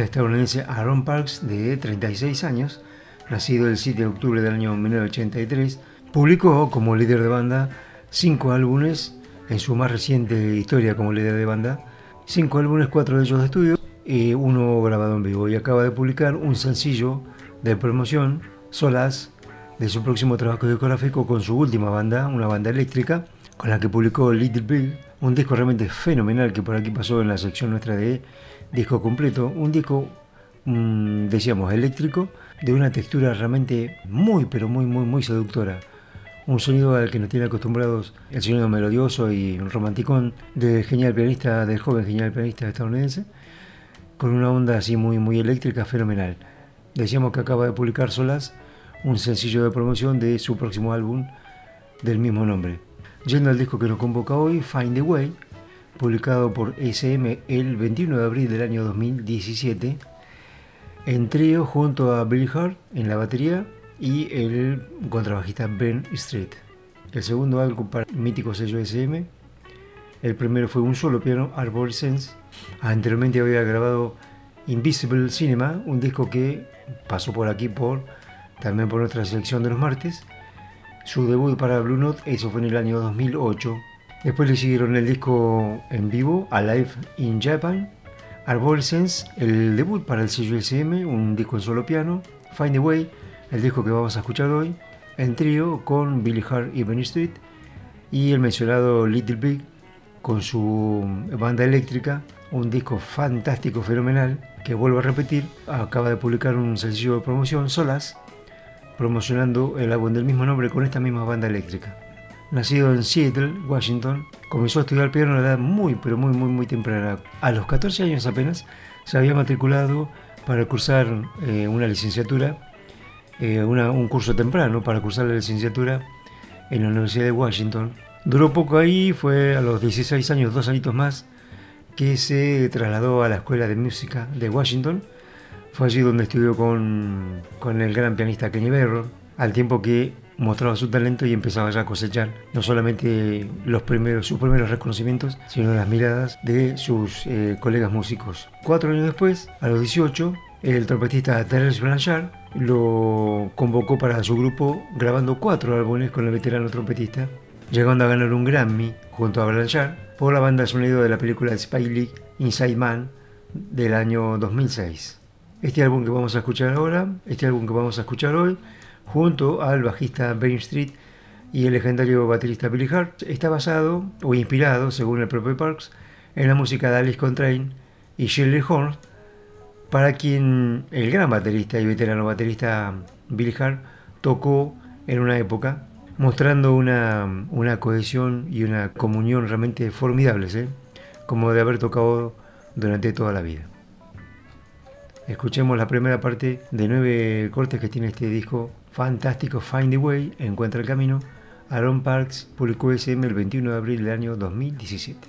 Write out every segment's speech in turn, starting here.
Estadounidense Aaron Parks, de 36 años, nacido el 7 de octubre del año 1983, publicó como líder de banda cinco álbumes en su más reciente historia como líder de banda, cinco álbumes, cuatro de ellos de estudio y uno grabado en vivo. Y acaba de publicar un sencillo de promoción, Solas, de su próximo trabajo discográfico con su última banda, una banda eléctrica, con la que publicó Little Big, un disco realmente fenomenal que por aquí pasó en la sección nuestra de disco completo, un disco, mm, decíamos, eléctrico, de una textura realmente muy, pero muy, muy, muy seductora. Un sonido al que nos tiene acostumbrados el sonido melodioso y romanticón del genial pianista, del joven genial pianista estadounidense, con una onda así muy, muy eléctrica, fenomenal. Decíamos que acaba de publicar Solas un sencillo de promoción de su próximo álbum del mismo nombre. Yendo al disco que nos convoca hoy, Find the Way, publicado por SM el 21 de abril del año 2017, en trío junto a Bill Hart en la batería y el contrabajista Ben Street. El segundo álbum para el mítico sello SM. El primero fue un solo piano, Arborescence. Anteriormente había grabado Invisible Cinema, un disco que pasó por aquí por también por nuestra selección de los martes. Su debut para Blue Note, eso fue en el año 2008. Después le siguieron el disco en vivo, Alive in Japan, Arborescence, el debut para el sello SM, un disco en solo piano, Find a Way, el disco que vamos a escuchar hoy, en trío con Billy Hart y Benny Street, y el mencionado Little Big con su banda eléctrica, un disco fantástico, fenomenal, que vuelvo a repetir, acaba de publicar un sencillo de promoción, Solas, promocionando el álbum del mismo nombre con esta misma banda eléctrica nacido en Seattle, Washington, comenzó a estudiar piano a una edad muy, pero muy, muy, muy temprana. A los 14 años apenas se había matriculado para cursar eh, una licenciatura, eh, un curso temprano para cursar la licenciatura en la Universidad de Washington. Duró poco ahí, fue a los 16 años, dos añitos más, que se trasladó a la Escuela de Música de Washington. Fue allí donde estudió con, con el gran pianista Kenny Barron, al tiempo que mostraba su talento y empezaba ya a cosechar no solamente los primeros, sus primeros reconocimientos, sino las miradas de sus eh, colegas músicos. Cuatro años después, a los 18, el trompetista Terence Blanchard lo convocó para su grupo grabando cuatro álbumes con el veterano trompetista, llegando a ganar un Grammy junto a Blanchard por la banda sonido de la película Spy League Inside Man del año 2006. Este álbum que vamos a escuchar ahora, este álbum que vamos a escuchar hoy, junto al bajista Ben Street y el legendario baterista Billy Hart, está basado o inspirado, según el propio Parks, en la música de Alice Coltrane y Shirley Horn, para quien el gran baterista y veterano baterista Billy Hart tocó en una época, mostrando una, cohesión y una comunión realmente formidables, ¿eh? como de haber tocado durante toda la vida. Escuchemos la primera parte de nueve cortes que tiene este disco fantástico, Find the Way, Encuentra el Camino. Aaron Parks publicó SM el 21 de abril del año 2017.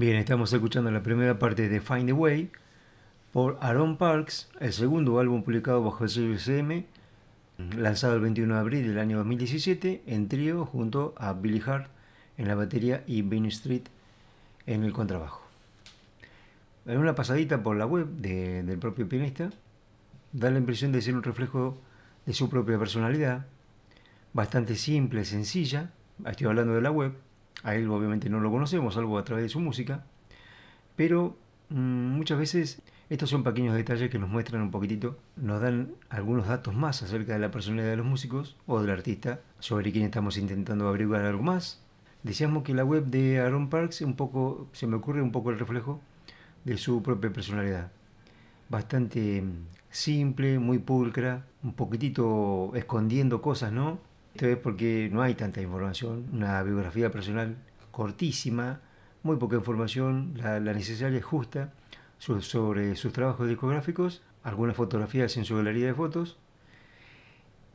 Bien, estamos escuchando la primera parte de Find a Way por Aaron Parks, el segundo álbum publicado bajo el sello SM, lanzado el 21 de abril del año 2017 en trío junto a Billy Hart en la batería y Bean Street en el contrabajo. En una pasadita por la web del propio pianista, da la impresión de ser un reflejo de su propia personalidad, bastante simple, sencilla, estoy hablando de la web, a él obviamente no lo conocemos, salvo a través de su música, pero mm, muchas veces estos son pequeños detalles que nos muestran un poquitito, nos dan algunos datos más acerca de la personalidad de los músicos o del artista, sobre quien estamos intentando averiguar algo más. Decíamos que la web de Aaron Parks un poco, se me ocurre un poco el reflejo de su propia personalidad. Bastante mm, simple, muy pulcra, un poquitito escondiendo cosas, ¿no? Esto es porque no hay tanta información, una biografía personal cortísima, muy poca información, la, necesaria es justa, sobre sus trabajos discográficos, algunas fotografías en su galería de fotos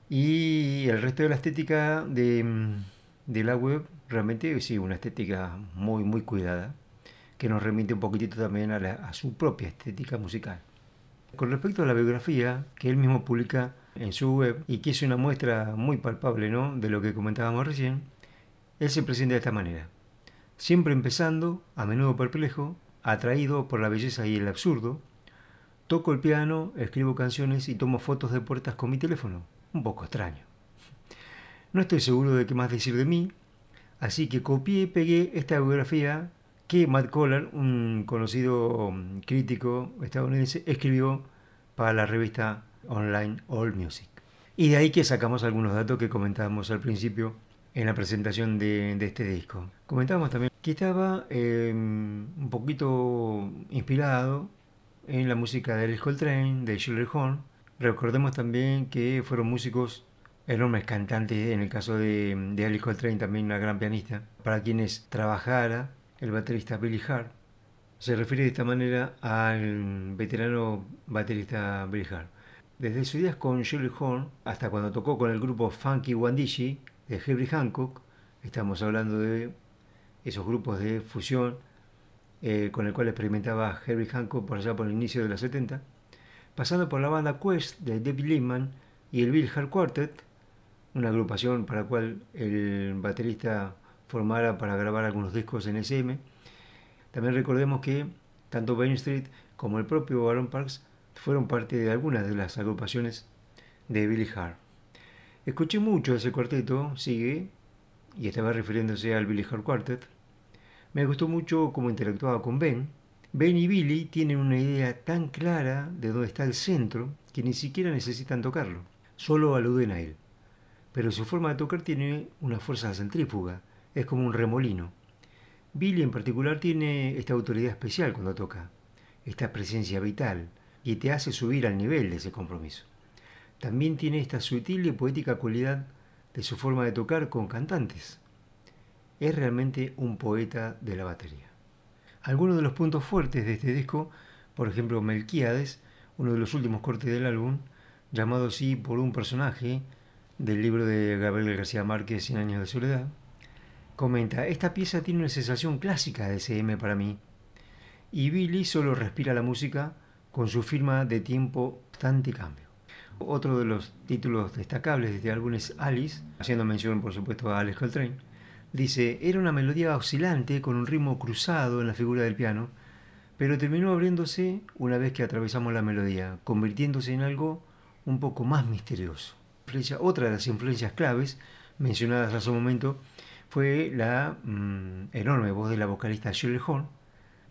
y el resto de la estética de, de la web, realmente sí, una estética muy, muy cuidada, que nos remite un poquitito también a, a su propia estética musical. Con respecto a la biografía que él mismo publica en su web y que es una muestra muy palpable ¿no? de lo que comentábamos recién, él se presenta de esta manera. Siempre empezando, a menudo perplejo, atraído por la belleza y el absurdo, toco el piano, escribo canciones y tomo fotos de puertas con mi teléfono. Un poco extraño. No estoy seguro de qué más decir de mí, así que copié y pegué esta biografía que Matt Collar, un conocido crítico estadounidense, escribió para la revista online All Music. Y de ahí que sacamos algunos datos que comentábamos al principio en la presentación de, este disco. Comentábamos también que estaba em, un poquito inspirado en la música de Alice Coltrane, de Shirley Horn. Recordemos también que fueron músicos enormes cantantes, en el caso de, de Alice Coltrane también una gran pianista, para quienes trabajara el baterista Billy Hart. Se refiere de esta manera al veterano baterista Billy Hart. Desde sus días con Shirley Horn hasta cuando tocó con el grupo Funky Wandishi de Herbie Hancock, estamos hablando de esos grupos de fusión eh, con el cual experimentaba Herbie Hancock por allá por el inicio de los 70, pasando por la banda Quest de David Lehman y el Bill Hart Quartet, una agrupación para la cual el baterista formara para grabar algunos discos en SM. También recordemos que tanto Bain Street como el propio Aaron Parks fueron parte de algunas de las agrupaciones de Billy Hart. Escuché mucho ese cuarteto, sigue, y estaba refiriéndose al Billy Hart Quartet. Me gustó mucho cómo interactuaba con Ben. Ben y Billy tienen una idea tan clara de dónde está el centro que ni siquiera necesitan tocarlo, solo aluden a él. Pero su forma de tocar tiene una fuerza centrífuga, es como un remolino. Billy en particular tiene esta autoridad especial cuando toca, esta presencia vital, y te hace subir al nivel de ese compromiso. También tiene esta sutil y poética cualidad de su forma de tocar con cantantes. Es realmente un poeta de la batería. Algunos de los puntos fuertes de este disco, por ejemplo Melquiades, uno de los últimos cortes del álbum, llamado así por un personaje del libro de Gabriel García Márquez, Cien años de soledad, comenta, esta pieza tiene una sensación clásica de SM para mí, y Billy solo respira la música con su firma de tiempo Tanti Cambio. Otro de los títulos destacables de este álbum es Alice, haciendo mención por supuesto a Alex Coltrane. Dice, era una melodía oscilante con un ritmo cruzado en la figura del piano, pero terminó abriéndose una vez que atravesamos la melodía, convirtiéndose en algo un poco más misterioso. Otra de las influencias claves mencionadas hace un momento fue la mm, enorme voz de la vocalista Shirley Horn,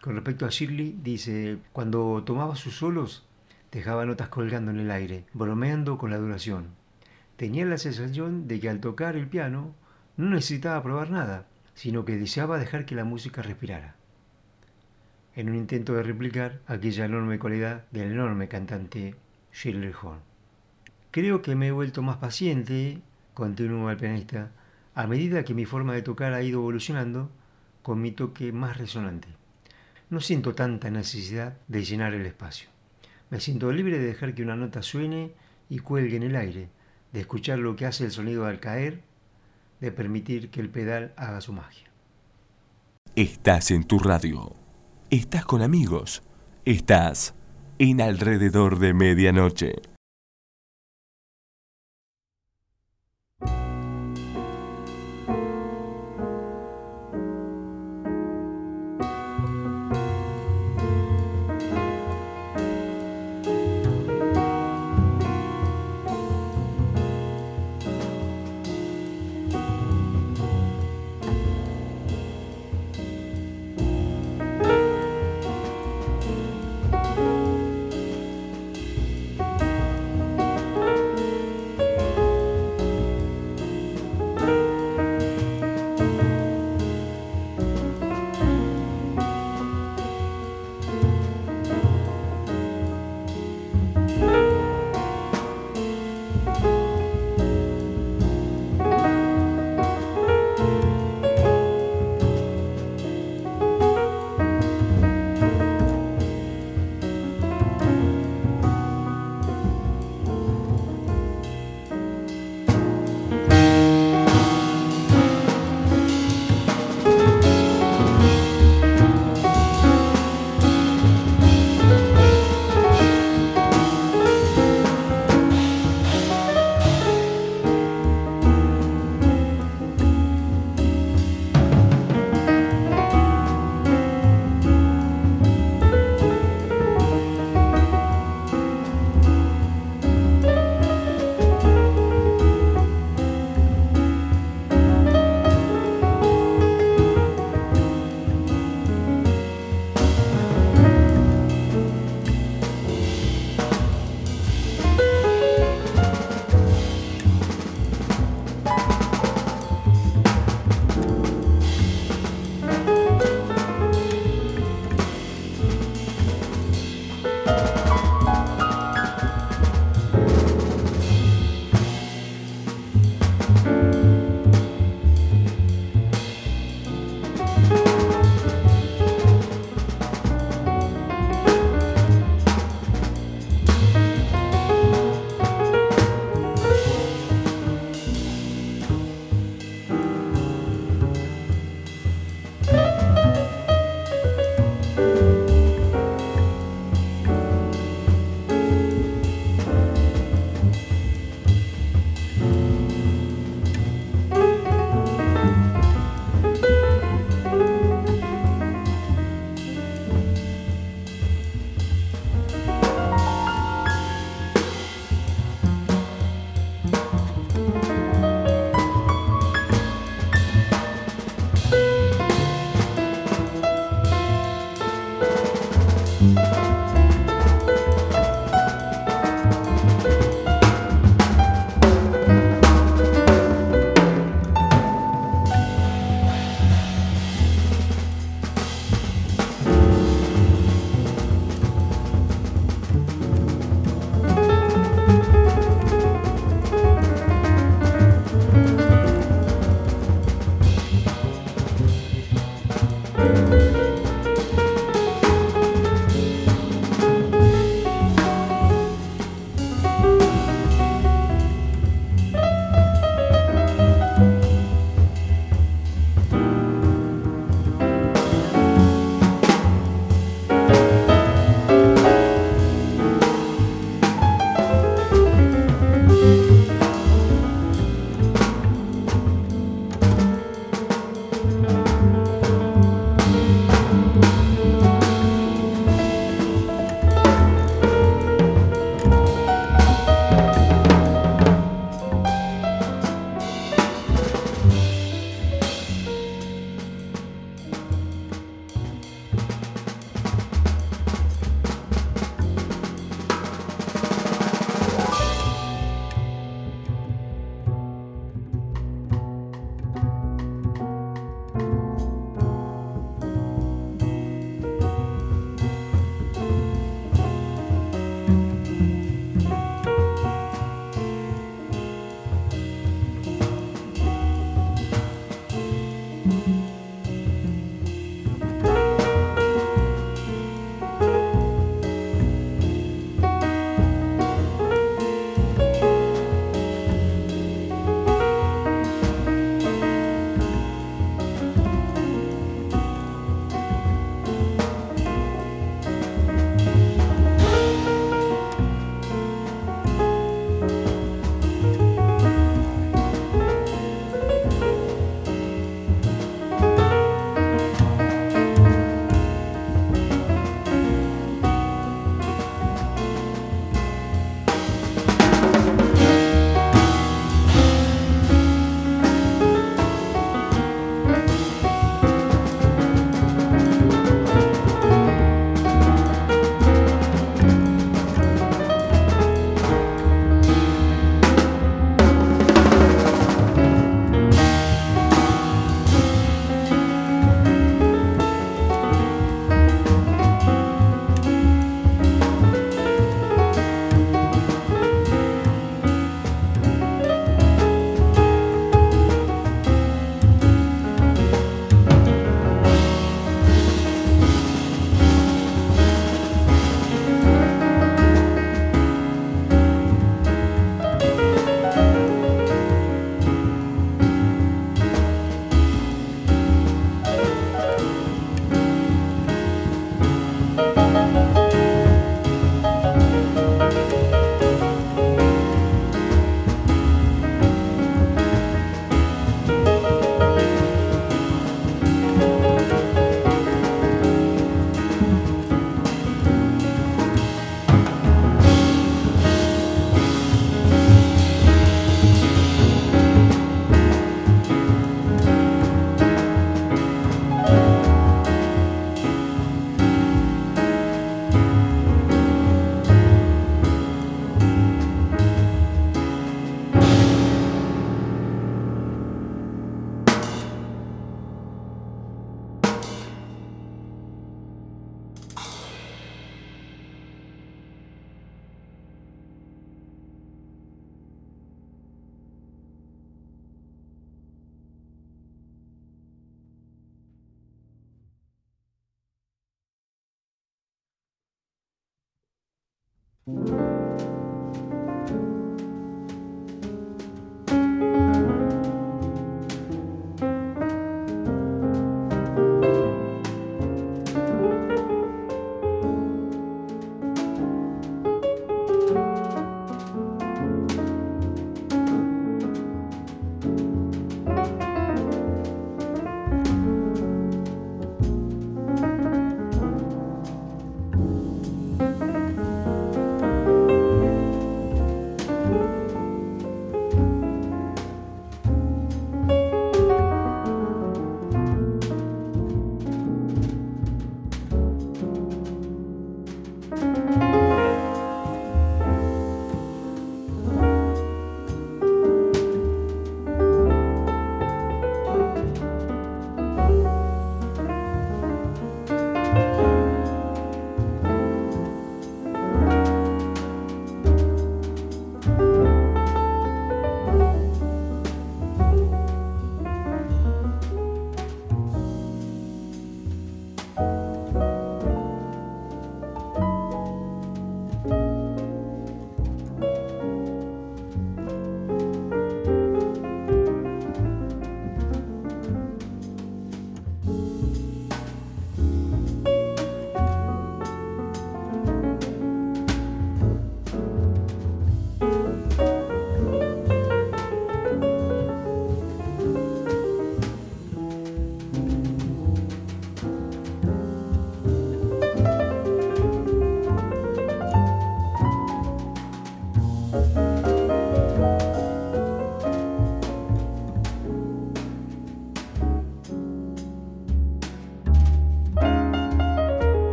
con respecto a Shirley, dice, cuando tomaba sus solos, dejaba notas colgando en el aire, bromeando con la duración. tenía la sensación de que al tocar el piano no necesitaba probar nada, sino que deseaba dejar que la música respirara. En un intento de replicar aquella enorme cualidad del enorme cantante Shirley Horn. Creo que me he vuelto más paciente, continuó el pianista, a medida que mi forma de tocar ha ido evolucionando con mi toque más resonante. No siento tanta necesidad de llenar el espacio. Me siento libre de dejar que una nota suene y cuelgue en el aire, de escuchar lo que hace el sonido al caer, de permitir que el pedal haga su magia. Estás en tu radio. Estás con amigos. Estás en alrededor de medianoche.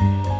Bye.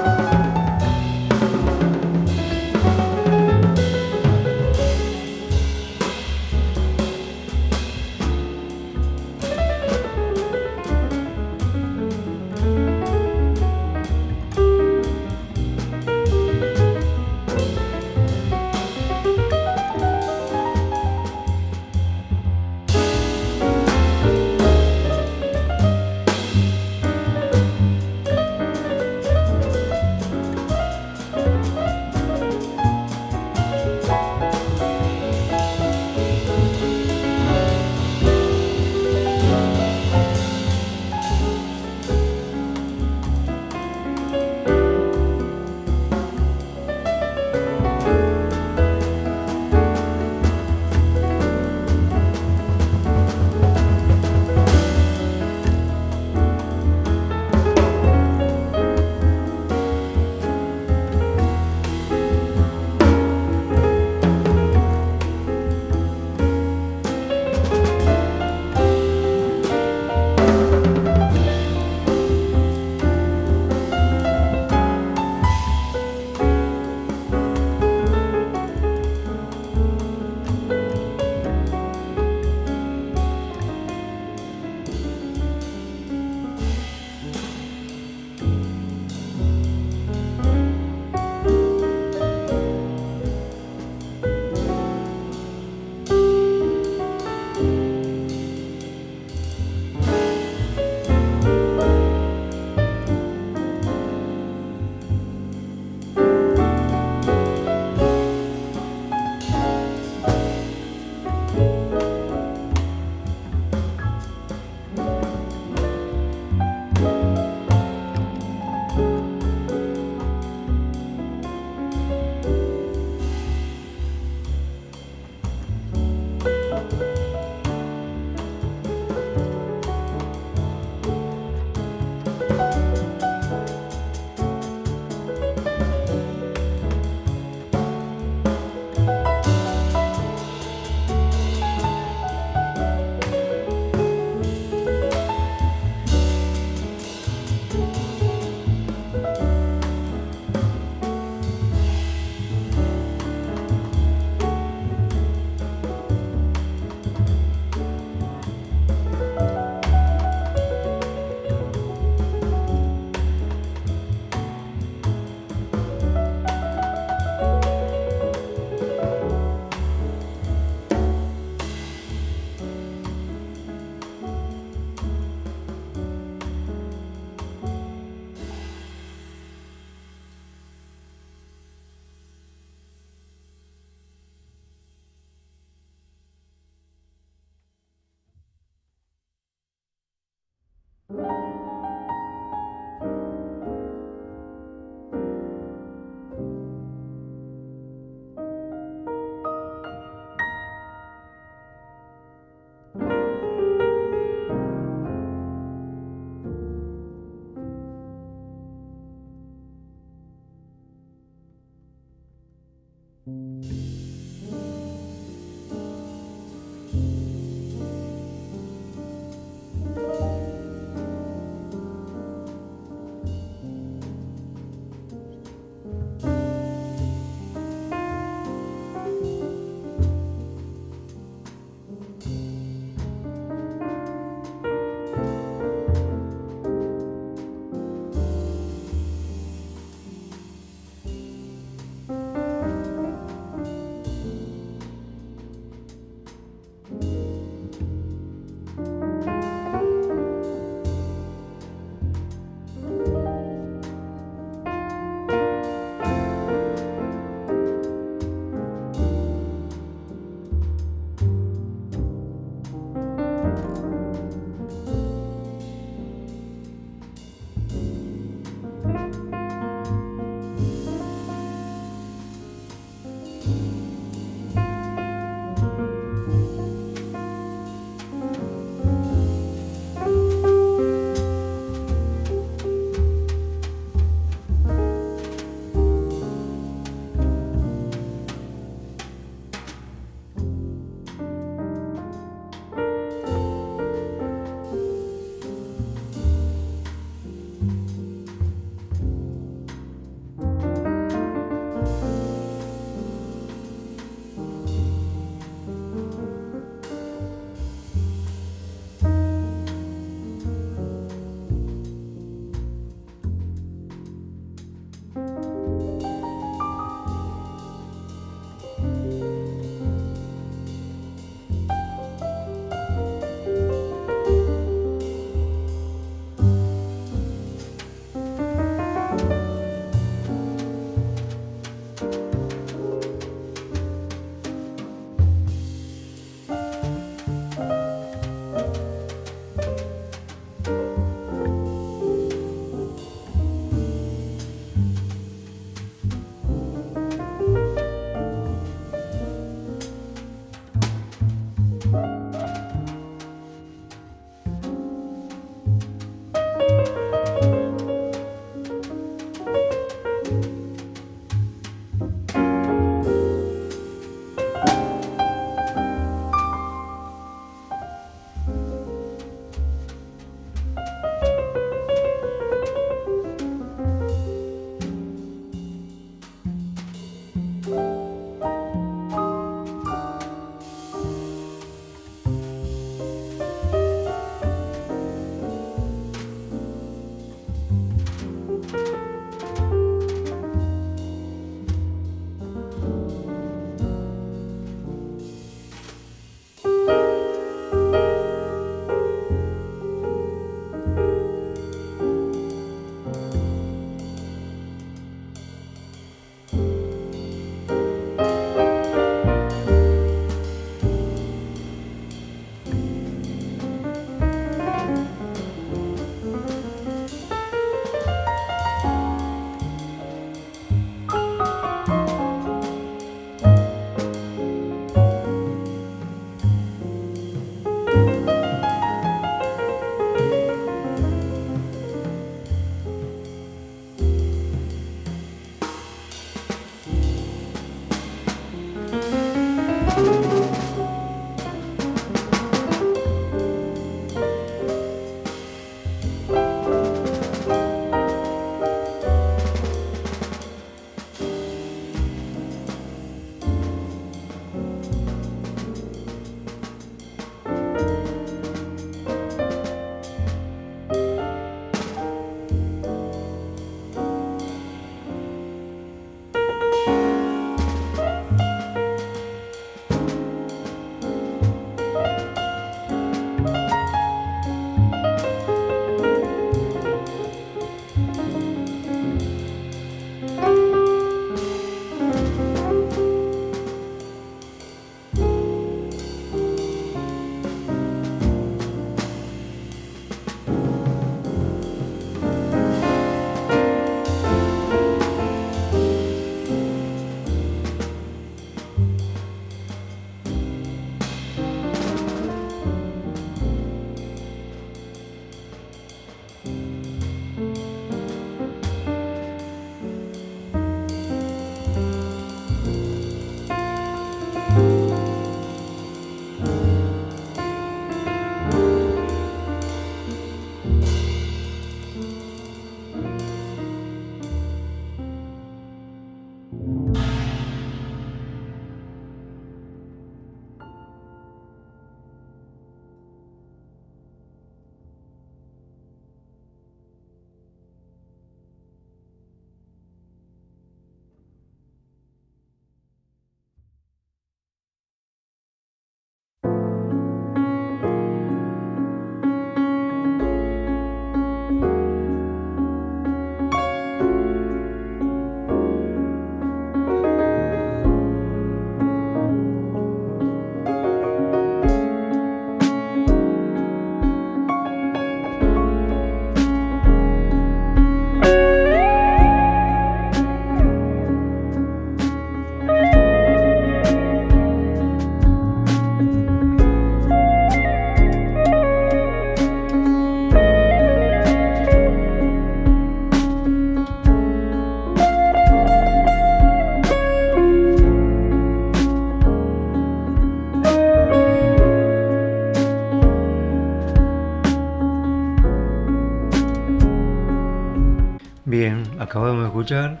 Acabamos de escuchar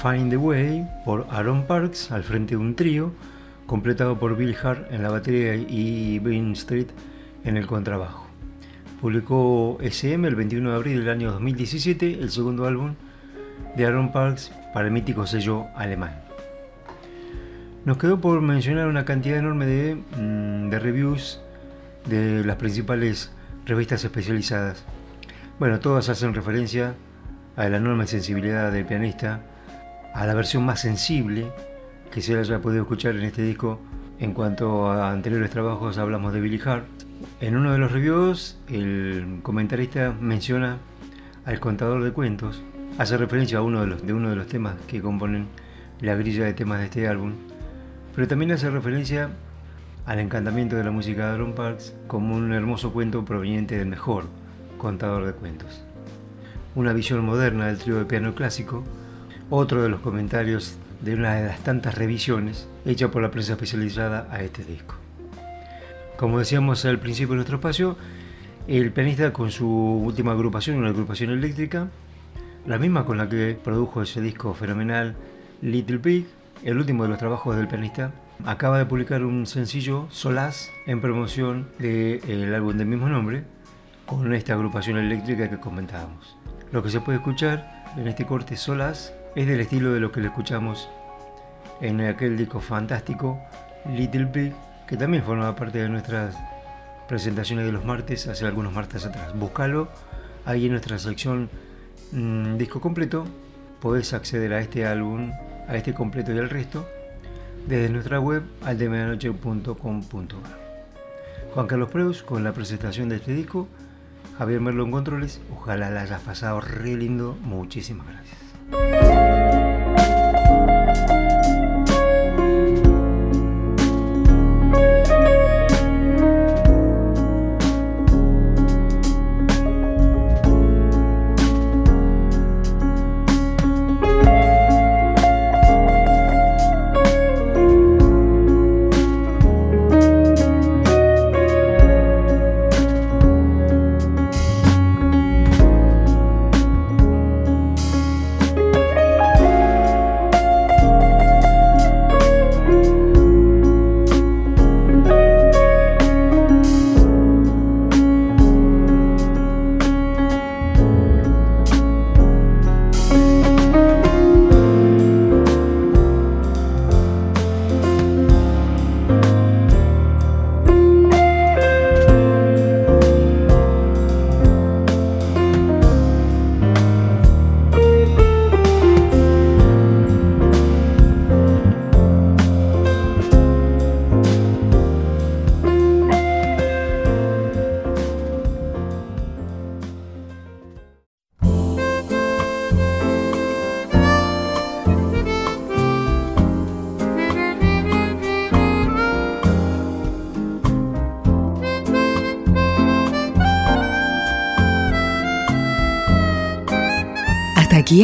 Find the Way por Aaron Parks al frente de un trío, completado por Bill Hart en la batería y Ben Street en el contrabajo. Publicó SM el 21 de abril del año 2017, el segundo álbum de Aaron Parks para el mítico sello alemán. Nos quedó por mencionar una cantidad enorme de, mm, de reviews de las principales revistas especializadas. Bueno, todas hacen referencia a la enorme sensibilidad del pianista, a la versión más sensible que se haya podido escuchar en este disco. En cuanto a anteriores trabajos, hablamos de Billy Hart. En uno de los reviews, el comentarista menciona al contador de cuentos, hace referencia a uno de, los, de uno de los temas que componen la grilla de temas de este álbum, pero también hace referencia al encantamiento de la música de Aaron Parks como un hermoso cuento proveniente del mejor contador de cuentos una visión moderna del trío de piano clásico, otro de los comentarios de una de las tantas revisiones hechas por la prensa especializada a este disco. Como decíamos al principio de nuestro espacio, el pianista con su última agrupación, una agrupación eléctrica, la misma con la que produjo ese disco fenomenal Little Pig, el último de los trabajos del pianista, acaba de publicar un sencillo Solaz en promoción del álbum del mismo nombre, con esta agrupación eléctrica que comentábamos. Lo que se puede escuchar en este corte solas es del estilo de lo que le escuchamos en aquel disco fantástico Little Big, que también formaba parte de nuestras presentaciones de los martes hace algunos martes atrás. Búscalo ahí en nuestra sección mm, disco completo. Podés acceder a este álbum, a este completo y al resto desde nuestra web aldemedianoche.com.ar. Juan Carlos Preus con la presentación de este disco Javier Merlo en Controles. Ojalá la hayas pasado re lindo. Muchísimas gracias.